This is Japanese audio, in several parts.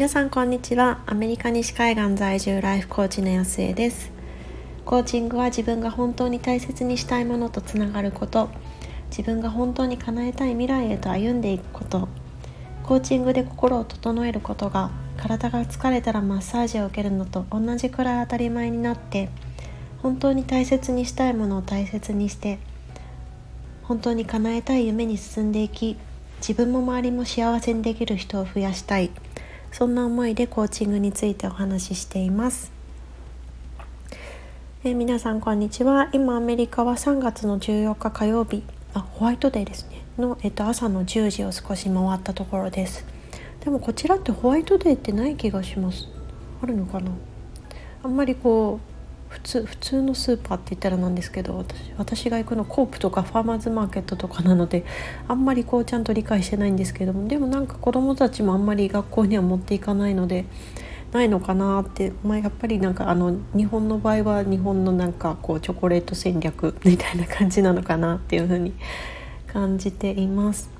皆さんこんにちは。アメリカ西海岸在住ライフコーチの安江です。コーチングは自分が本当に大切にしたいものとつながること。自分が本当に叶えたい未来へと歩んでいくこと。コーチングで心を整えることが体が疲れたらマッサージを受けるのと同じくらい当たり前になって本当に大切にしたいものを大切にして本当に叶えたい夢に進んでいき自分も周りも幸せにできる人を増やしたい。そんな思いでコーチングについてお話ししています。え皆さんこんにちは。今アメリカは3月の14日火曜日あホワイトデーですね。の、えっと、朝の10時を少し回ったところです。でもこちらってホワイトデーってない気がします。あるのかな？あんまりこう普通普通のスーパーって言ったらなんですけど私私が行くのコープとかファーマーズマーケットとかなのであんまりこうちゃんと理解してないんですけどもでもなんか子どもたちもあんまり学校には持っていかないのでないのかなって、まあ、やっぱりなんかあの日本の場合は日本のなんかこうチョコレート戦略みたいな感じなのかなっていうふうに感じています。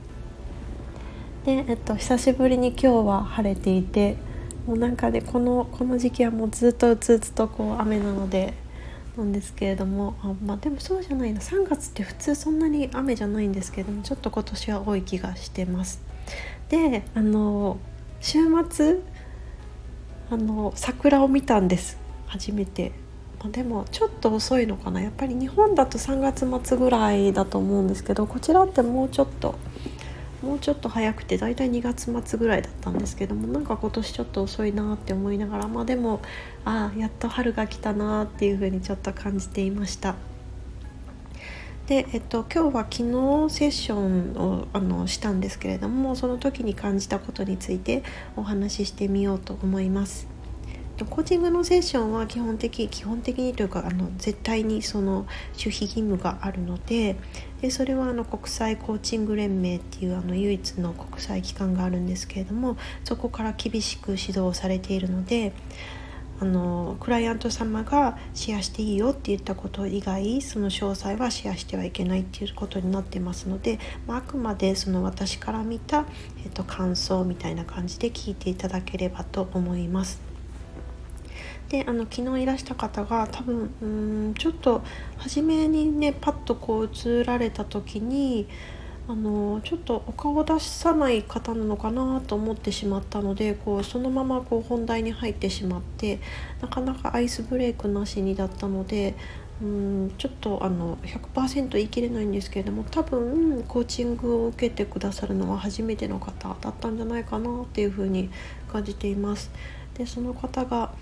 で、えっと、久しぶりに今日は晴れていてもうなんかねこのこの時期はもうずっとずっとこう雨なのでなんですけれどもあまあでもそうじゃないな。3月って普通そんなに雨じゃないんですけどもちょっと今年は多い気がしてます。であの週末あの桜を見たんです。初めて、ま、でもちょっと遅いのかな。やっぱり日本だと3月末ぐらいだと思うんですけどこちらってもうちょっともうちょっと早くて大体2月末ぐらいだったんですけどもなんか今年ちょっと遅いなって思いながらまあでもああやっと春が来たなっていうふうにちょっと感じていました。で、えっと、今日は昨日セッションをあのしたんですけれどもその時に感じたことについてお話ししてみようと思います。コーチングのセッションは基本的基本的にというかあの絶対にその守秘義務があるのででそれはあの国際コーチング連盟っていうあの唯一の国際機関があるんですけれどもそこから厳しく指導されているのであのクライアント様がシェアしていいよって言ったこと以外その詳細はシェアしてはいけないっていうことになってますので、まあ、あくまでその私から見た、えっと、感想みたいな感じで聞いていただければと思います。であの昨日いらした方が多分うんちょっと初めにねパッとこう映られた時にあのちょっとお顔を出さない方なのかなと思ってしまったのでこうそのままこう本題に入ってしまってなかなかアイスブレイクなしにだったのでうんちょっとあの100%言い切れないんですけれども多分コーチングを受けてくださるのは初めての方だったんじゃないかなっていうふうに感じています。でその方が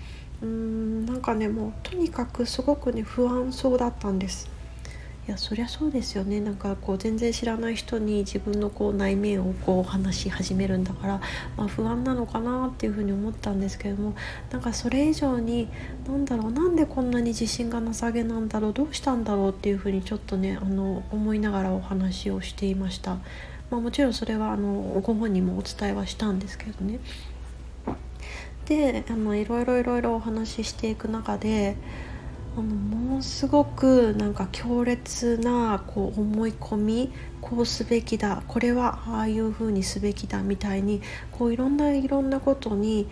うーんなんかねもうとにかくすごくね不安そうだったんです。いやそりゃそうですよね。なんかこう全然知らない人に自分のこう内面をこう話し始めるんだから、まあ、不安なのかなっていうふうに思ったんですけどもなんかそれ以上に何だろうなんでこんなに自信がなさげなんだろうどうしたんだろうっていうふうにちょっとねあの思いながらお話をしていました。まあ、もちろんそれはあのご本人もお伝えはしたんですけどね。であのいろいろいろいろお話ししていく中であのものすごくなんか強烈なこう思い込みこうすべきだこれはああいうふうにすべきだみたいにこういろんないろんなことに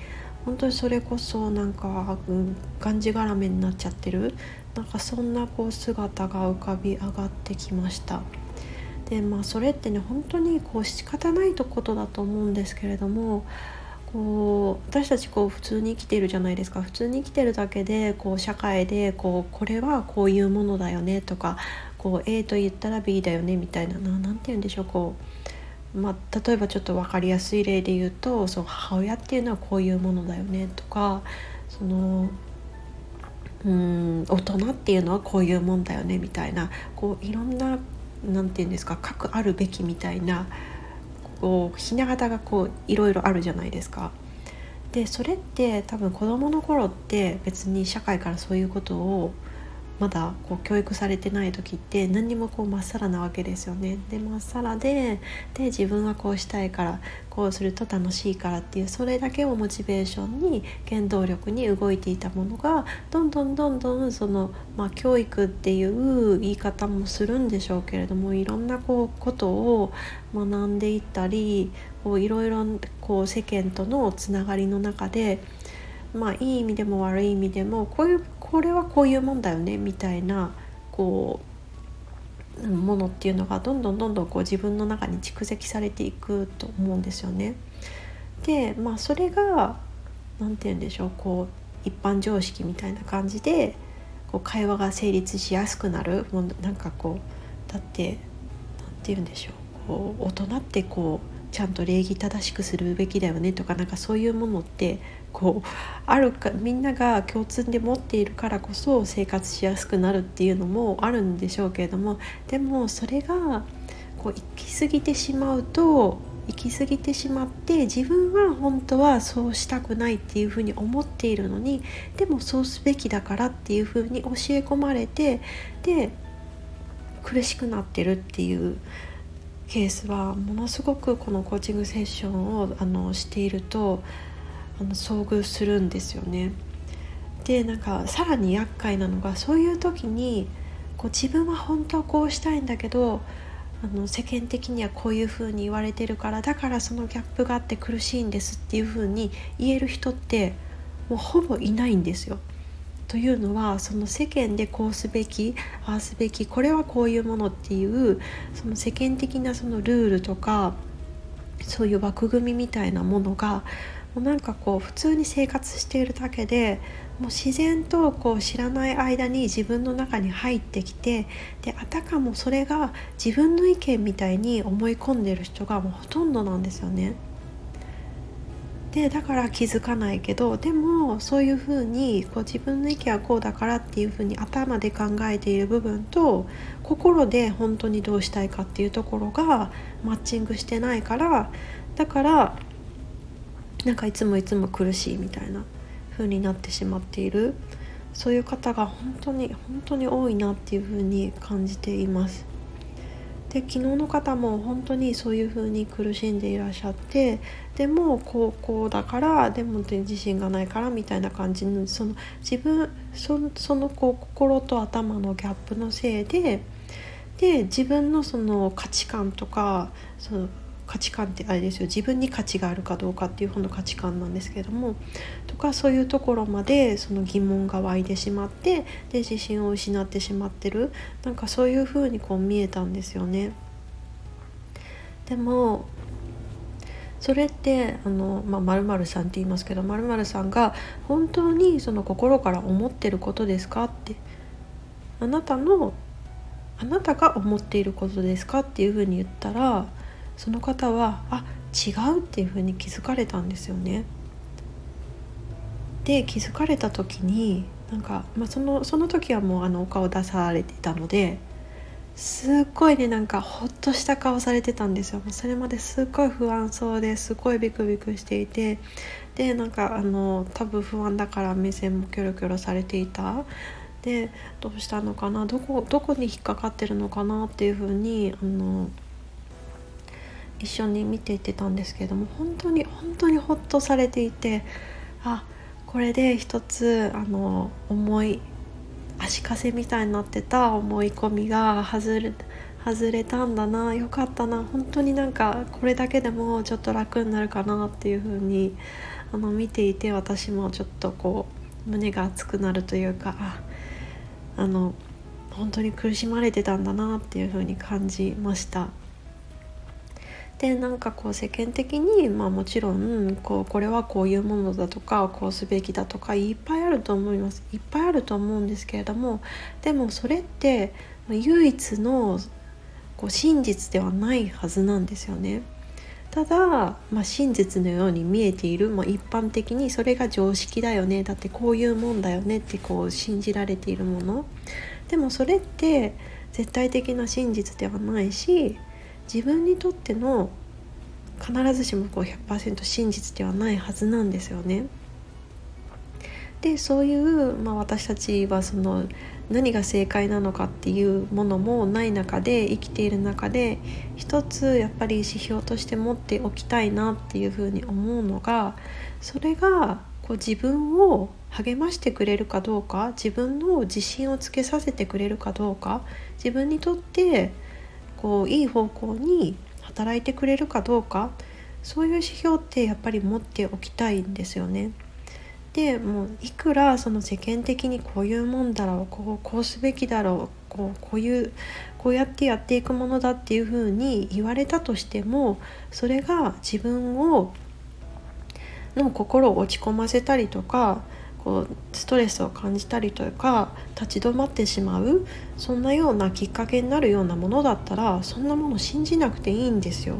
本当にそれこそなんか、うん、がんじがらめになっちゃってるなんかそんなこう姿が浮かび上がってきました。でまあそれってね本当にこう仕方ないことだと思うんですけれどもこう私たちこう普通に生きてるじゃないですか。普通に生きてるだけでこう社会でこうこれはこういうものだよねとかこう A と言ったら B だよねみたいな何て言うんでしょうこう、まあ、例えばちょっと分かりやすい例で言うとそう母親っていうのはこういうものだよねとかそのうん大人っていうのはこういうもんだよねみたいなこういろんな何て言うんですか核あるべきみたいなこうひな形がこういろいろあるじゃないですか。でそれって多分子どもの頃って別に社会からそういうことをまだこう教育されてない時って何にもこうまっさらなわけですよね。でまっさらでで自分はこうしたいからこうすると楽しいからっていうそれだけをモチベーションに原動力に動いていたものがどんどんどんどんその、まあ、教育っていう言い方もするんでしょうけれどもいろんなこうことを学んでいったりこういろいろこう世間とのつながりの中で。まあいい意味でも悪い意味でもこういうこれはこういうもんだよねみたいなこうものっていうのがどんどんどんどんこう自分の中に蓄積されていくと思うんですよね。でまあそれが何て言うんでしょうこう一般常識みたいな感じでこう会話が成立しやすくなるもうなんかこうだって何て言うんでしょうこう大人ってこうちゃんと礼儀正しくするべきだよねとかなんかそういうものってこうあるかみんなが共通で持っているからこそ生活しやすくなるっていうのもあるんでしょうけれどもでもそれがこう行き過ぎてしまうと行き過ぎてしまって自分は本当はそうしたくないっていうふうに思っているのにでもそうすべきだからっていうふうに教え込まれてで苦しくなってるっていうケースはものすごくこのコーチングセッションをあのしているとあの遭遇するんですよね。でなんかさらに厄介なのがそういう時にこう自分は本当はこうしたいんだけどあの世間的にはこういうふうに言われてるからだからそのギャップがあって苦しいんですっていうふうに言える人ってもうほぼいないんですよ。というのはその世間でこうすべきああすべきこれはこういうものっていうその世間的なそのルールとかそういう枠組みみたいなものがもうなんかこう普通に生活しているだけでもう自然とこう知らない間に自分の中に入ってきてであたかもそれが自分の意見みたいに思い込んでる人がもうほとんどなんですよね。でだから気づかないけどでもそういうふうにこう自分の意見はこうだからっていうふうに頭で考えている部分と心で本当にどうしたいかっていうところがマッチングしてないからだからなんかいつもいつも苦しいみたいな風になってしまっているそういう方が本当に本当に多いなっていう風に感じています。で昨日の方も本当にそういう風に苦しんでいらっしゃってでも高校だからでも自信がないからみたいな感じのその自分そそのこう心と頭のギャップのせいでで自分のその価値観とかその価値観ってあれですよ。自分に価値があるかどうかっていう方の価値観なんですけども。とかそういうところまでその疑問が湧いてしまってで自信を失ってしまってる。なんかそういう風にこう見えたんですよね。でもそれってあの、まあ、〇〇さんって言いますけど〇〇さんが本当にその心から思ってることですかって。あなたのあなたが思っていることですかっていうふうに言ったらその方はあ違うっていうふうに気づかれたんですよね。で気づかれた時になんか、まあ、そのその時はもうあのお顔出されてたのですっごいねなんかほっとした顔されてたんですよそれまですっごい不安そうですっごいビクビクしていてでなんかあの多分不安だから目線もキョロキョロされていたでどうしたのかなどこどこに引っかかってるのかなっていうふうにあの一緒に見ていってたんですけれども本当に本当にほっとされていてあこれで一つあの重い足かせみたいになってた思い込みが外れ外れたんだなよかったな本当になんかこれだけでもちょっと楽になるかなっていう風にあに見ていて私もちょっとこう胸が熱くなるというかあの本当に苦しまれてたんだなっていう風に感じました。でなんかこう世間的に、まあ、もちろんこうこれはこういうものだとかこうすべきだとかいっぱいあると思いますいっぱいあると思うんですけれどもでもそれって唯一のこう真実ではないはずなんですよね。ただ、まあ、真実のように見えている、まあ、一般的にそれが常識だよねだってこういうもんだよねってこう信じられているものでもそれって絶対的な真実ではないし自分にとっての必ずしもこう100%真実ではないはずなんですよね。でそういう、まあ、私たちはその何が正解なのかっていうものもない中で生きている中で一つやっぱり指標として持っておきたいなっていうふうに思うのがそれがこう自分を励ましてくれるかどうか自分の自信をつけさせてくれるかどうか自分にとってこういい方向に働いてくれるかどうかそういう指標ってやっぱり持っておきたいんですよね。でもういくらその世間的にこういうもんだろうこうこうすべきだろうこうこういうこうやってやっていくものだっていうふうに言われたとしてもそれが自分をの心を落ち込ませたりとかこうストレスを感じたりとか立ち止まってしまうそんなようなきっかけになるようなものだったらそんなもの信じなくていいんですよ。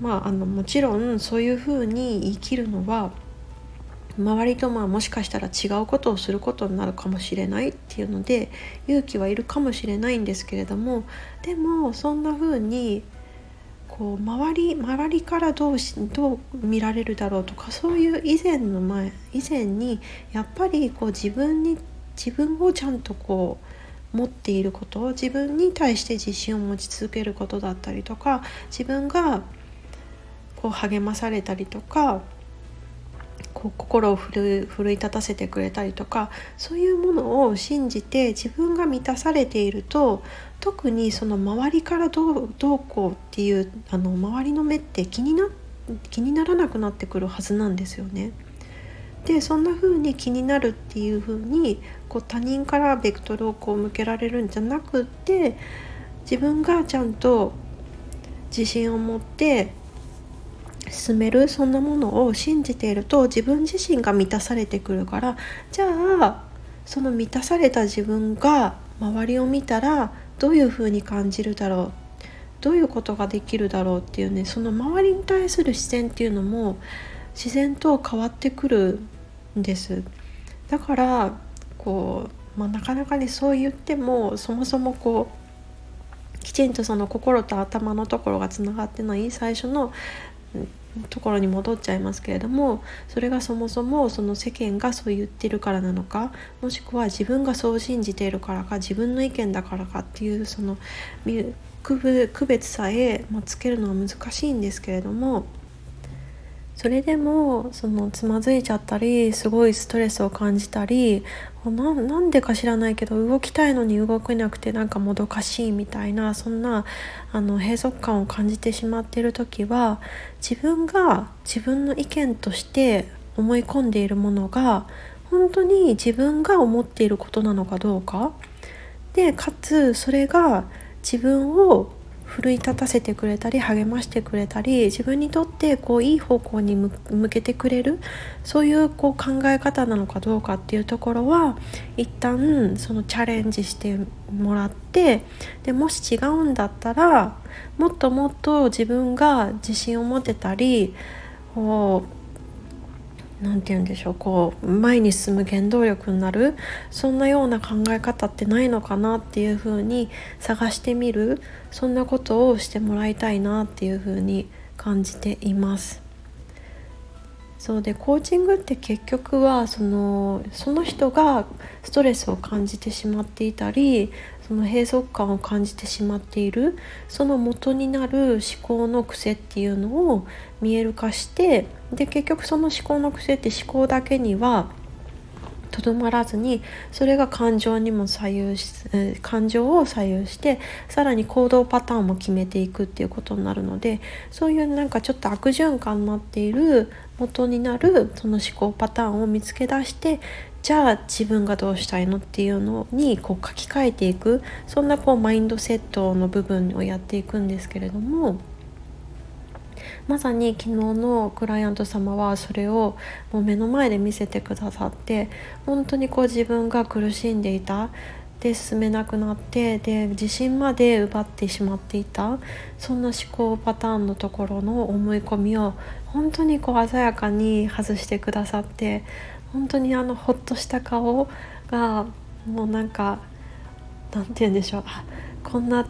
まあ、あのもちろんそういうふうに生きるのは周りとまあもしかしたら違うことをすることになるかもしれないっていうので勇気はいるかもしれないんですけれどもでもそんなふうにこう周り周りからどうしどう見られるだろうとかそういう以前の前以前にやっぱりこう自分に自分をちゃんとこう持っていること自分に対して自信を持ち続けることだったりとか自分がこう励まされたりとかこう心を奮い立たせてくれたりとかそういうものを信じて自分が満たされていると特にその周りからどうどうこうっていうあの周りの目って気にな気にならなくなってくるはずなんですよね。でそんな風に気になるっていう風にこう他人からベクトルをこう向けられるんじゃなくって自分がちゃんと自信を持って進めるそんなものを信じていると自分自身が満たされてくるからじゃあその満たされた自分が周りを見たらどういうふうに感じるだろう？どういうことができるだろうっていうねその周りに対する視線っていうのも自然と変わってくるんです。だからこう、まあ、なかなかねそう言ってもそもそもこうきちんとその心と頭のところがつながってない最初のところに戻っちゃいますけれどもそれがそもそもその世間がそう言ってるからなのかもしくは自分がそう信じているからか自分の意見だからかっていうその区別さえ、まつけるのは難しいんですけれどもそれでもそのつまずいちゃったりすごいストレスを感じたりなんでか知らないけど動きたいのに動けなくてなんかもどかしいみたいなそんなあの閉塞感を感じてしまっている時は自分が自分の意見として思い込んでいるものが本当に自分が思っていることなのかどうか。でかつそれが自分を奮い立たせてくれたり励ましてくれたり自分にとってこういい方向に向けてくれるそういうこう考え方なのかどうかっていうところは一旦そのチャレンジしてもらってでもし違うんだったらもっともっと自分が自信を持てたりこう何て言うんでしょうこう前に進む原動力になるそんなような考え方ってないのかなっていうふうに探してみるそんなことをしてもらいたいなっていうふうに感じています。そうでコーチングって結局はそのその人がストレスを感じてしまっていたりその閉塞感を感じてしまっているその元になる思考の癖っていうのを見える化してで結局その思考の癖って思考だけにはとどまらずにそれが感情にも左右し感情を左右してさらに行動パターンも決めていくっていうことになるのでそういうなんかちょっと悪循環になっている元になるその思考パターンを見つけ出してじゃあ自分がどうしたいのっていうのにこう書き換えていくそんなこうマインドセットの部分をやっていくんですけれども。まさに昨日のクライアント様はそれをもう目の前で見せてくださって本当にこう自分が苦しんでいたで進めなくなってで自信まで奪ってしまっていたそんな思考パターンのところの思い込みを本当にこう鮮やかに外してくださって本当にあのほっとした顔がもうなんかなんて言うんでしょうこんな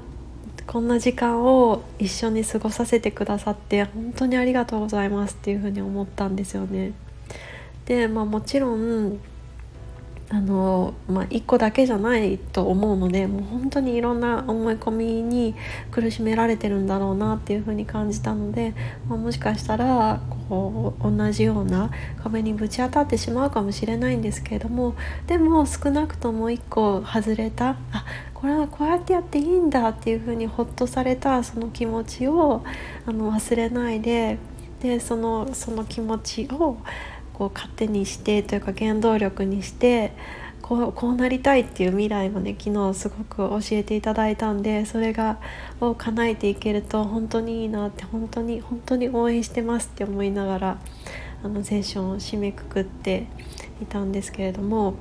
こんな時間を一緒に過ごさせてくださって本当にありがとうございますっていうふうに思ったんですよね。でまあもちろんあの、まあ、1個だけじゃないと思うのでもう本当にいろんな思い込みに苦しめられてるんだろうなっていうふうに感じたので、まあ、もしかしたらこう同じような壁にぶち当たってしまうかもしれないんですけれどもでも少なくとも1個外れたあこれはこうやってやっていいんだっていうふうにほっとされたその気持ちをあの忘れないででそのその気持ちをこう糧にしてというか原動力にしてこうこうなりたいっていう未来もね昨日すごく教えていただいたんでそれがを叶えていけると本当にいいなって本当に本当に応援してますって思いながらあのセッションを締めくくっていたんですけれども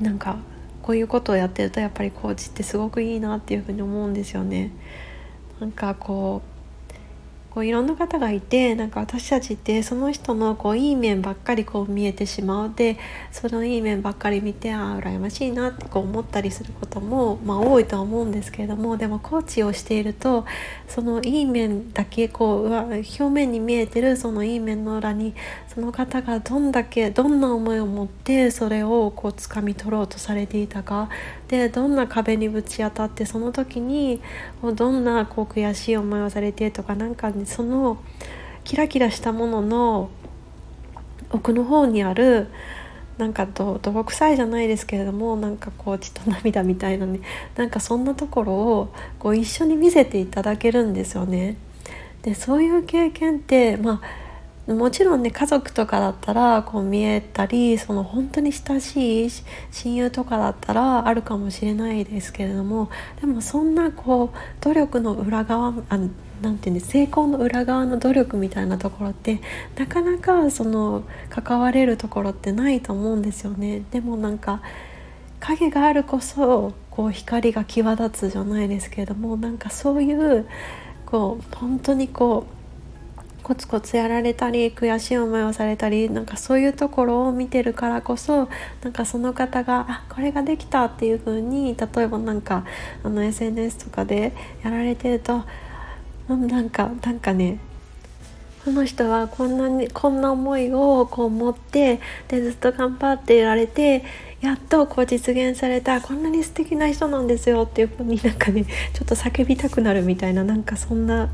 なんかこういうことをやってるとやっぱりコーチってすごくいいなっていうふうに思うんですよね。なんかこうこういろんな方がいてなんか私たちってその人のこういい面ばっかりこう見えてしまう。でそのいい面ばっかり見てああ羨ましいなってこう思ったりすることも、まあ、多いとは思うんですけれどもでもコーチをしているとそのいい面だけこう表面に見えてるそのいい面の裏にその方がどんだけどんな思いを持ってそれをこう掴み取ろうとされていたかでどんな壁にぶち当たってその時にどんなこう悔しい思いをされてとかなんかそのキラキラしたものの奥の方にあるなんかど泥臭いじゃないですけれどもなんかこう血と涙みたいなねなんかそんなところをこう一緒に見せていただけるんですよね。でそういう経験ってまあもちろんね家族とかだったらこう見えたりその本当に親しい親友とかだったらあるかもしれないですけれどもでもそんなこう努力の裏側あなんていうんです成功の裏側の努力みたいなところってなかなかその関われるところってないと思うんですよね。でもなんか影があるこそこう光が際立つじゃないですけれどもなんかそういうこう本当にこうコツコツやられたり悔しい思いをされたりなんかそういうところを見てるからこそなんかその方があこれができたっていう風に例えばなんかあの SNS とかでやられてるとなんかなんかねこの人はこんなにこんな思いをこう持ってでずっと頑張っていられてやっとこう実現されたこんなに素敵な人なんですよっていう風になんかね ちょっと叫びたくなるみたいななんかそんな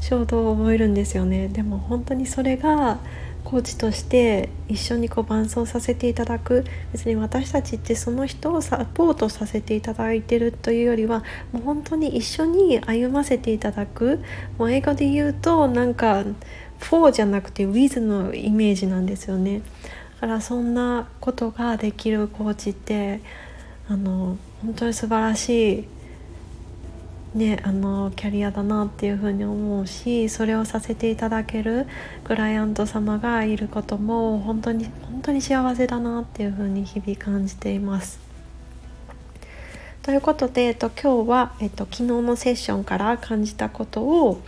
衝動を覚えるんですよね。でも本当にそれがコーチとして一緒にこう伴走させていただく。別に私たちってその人をサポートさせていただいてるというよりはもう本当に一緒に歩ませていただく。もう英語で言うとなんか for じゃなくて with のイメージなんですよね。からそんなことができるコーチってあの本当に素晴らしい、ね、あのキャリアだなっていうふうに思うしそれをさせていただけるクライアント様がいることも本当に本当に幸せだなっていうふうに日々感じています。ということで、えっと、今日は、えっと、昨日のセッションから感じたことを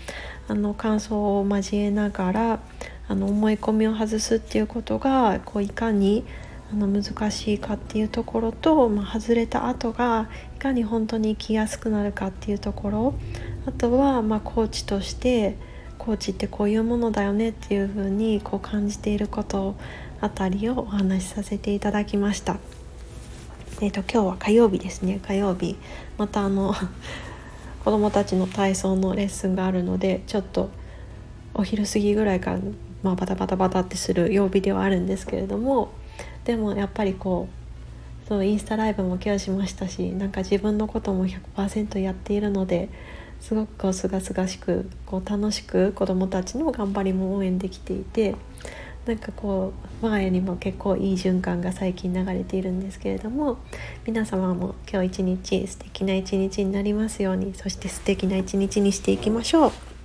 あの感想を交えながらあの思い込みを外すっていうことがこういかにあの難しいかっていうところと、まあ、外れた後がいかに本当に生きやすくなるかっていうところ。あとは、まあ、コーチとしてコーチってこういうものだよねっていうふうにこう感じていることあたりをお話しさせていただきました。えーと、今日は火曜日ですね。火曜日。またあの 子どもたちの体操のレッスンがあるのでちょっとお昼過ぎぐらいからまあ、バタバタバタってする曜日ではあるんですけれどもでもやっぱりこうそうインスタライブもケアしましたしなんか自分のことも100%やっているのですごくこうすがすがしくこう楽しく子どもたちの頑張りも応援できていてなんかこう我が家にも結構いい循環が最近流れているんですけれども皆様も今日一日素敵な一日になりますようにそして素敵な一日にしていきましょう。